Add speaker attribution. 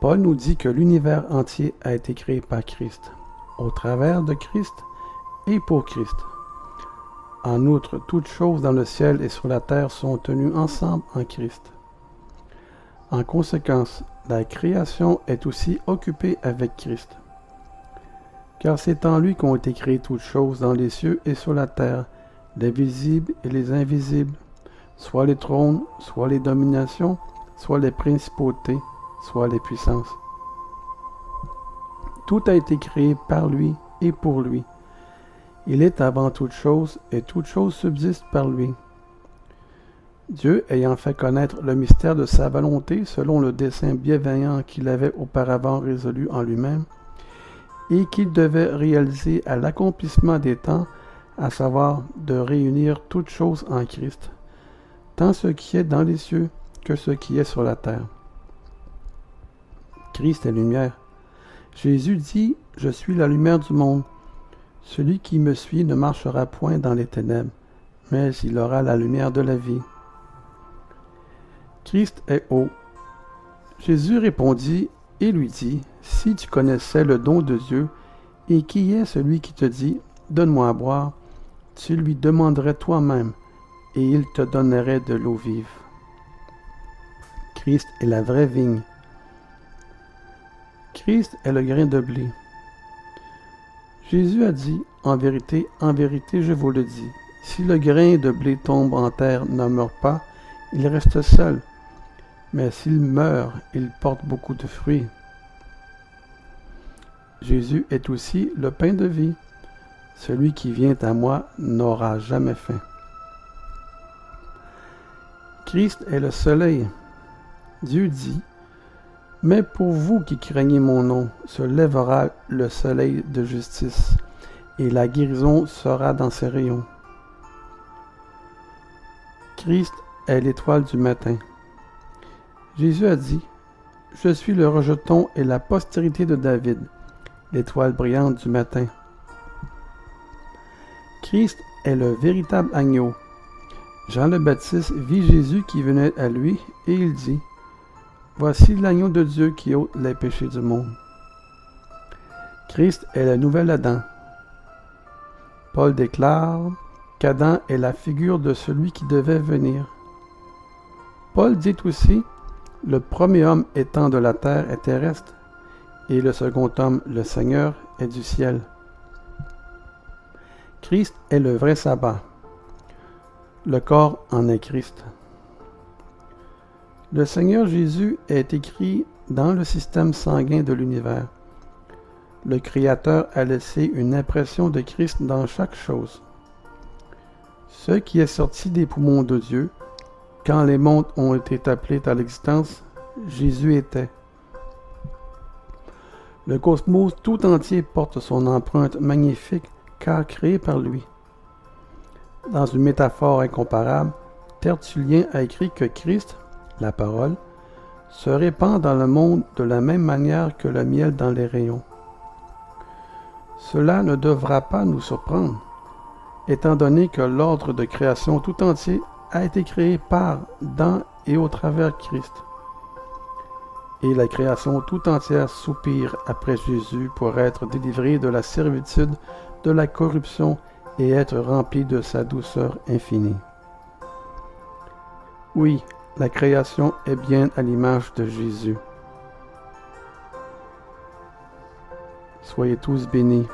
Speaker 1: Paul nous dit que l'univers entier a été créé par Christ, au travers de Christ et pour Christ. En outre, toutes choses dans le ciel et sur la terre sont tenues ensemble en Christ. En conséquence, la création est aussi occupée avec Christ. Car c'est en lui qu'ont été créées toutes choses dans les cieux et sur la terre, les visibles et les invisibles, soit les trônes, soit les dominations, soit les principautés, soit les puissances. Tout a été créé par lui et pour lui. Il est avant toute chose et toute chose subsiste par lui. Dieu ayant fait connaître le mystère de sa volonté selon le dessein bienveillant qu'il avait auparavant résolu en lui-même, et qu'il devait réaliser à l'accomplissement des temps, à savoir de réunir toutes choses en Christ, tant ce qui est dans les cieux que ce qui est sur la terre. Christ est lumière. Jésus dit, Je suis la lumière du monde. Celui qui me suit ne marchera point dans les ténèbres, mais il aura la lumière de la vie. Christ est haut. Jésus répondit et lui dit, Si tu connaissais le don de Dieu, et qui est celui qui te dit, Donne-moi à boire, tu lui demanderais toi-même, et il te donnerait de l'eau vive. Christ est la vraie vigne. Christ est le grain de blé. Jésus a dit, En vérité, en vérité, je vous le dis, si le grain de blé tombe en terre ne meurt pas, il reste seul, mais s'il meurt, il porte beaucoup de fruits. Jésus est aussi le pain de vie. Celui qui vient à moi n'aura jamais faim. Christ est le soleil. Dieu dit, Mais pour vous qui craignez mon nom, se lèvera le soleil de justice, et la guérison sera dans ses rayons. Christ est l'étoile du matin. Jésus a dit, Je suis le rejeton et la postérité de David, l'étoile brillante du matin. Christ est le véritable agneau. Jean le Baptiste vit Jésus qui venait à lui et il dit, Voici l'agneau de Dieu qui ôte les péchés du monde. Christ est le nouvel Adam. Paul déclare qu'Adam est la figure de celui qui devait venir. Paul dit aussi le premier homme étant de la terre est terrestre, et le second homme, le Seigneur, est du ciel. Christ est le vrai sabbat. Le corps en est Christ. Le Seigneur Jésus est écrit dans le système sanguin de l'univers. Le Créateur a laissé une impression de Christ dans chaque chose. Ce qui est sorti des poumons de Dieu, quand les mondes ont été appelés à l'existence, Jésus était. Le cosmos tout entier porte son empreinte magnifique car créé par lui. Dans une métaphore incomparable, Tertullien a écrit que Christ, la parole, se répand dans le monde de la même manière que le miel dans les rayons. Cela ne devra pas nous surprendre, étant donné que l'ordre de création tout entier a été créé par, dans et au travers Christ. Et la création tout entière soupire après Jésus pour être délivrée de la servitude, de la corruption et être remplie de sa douceur infinie. Oui, la création est bien à l'image de Jésus. Soyez tous bénis.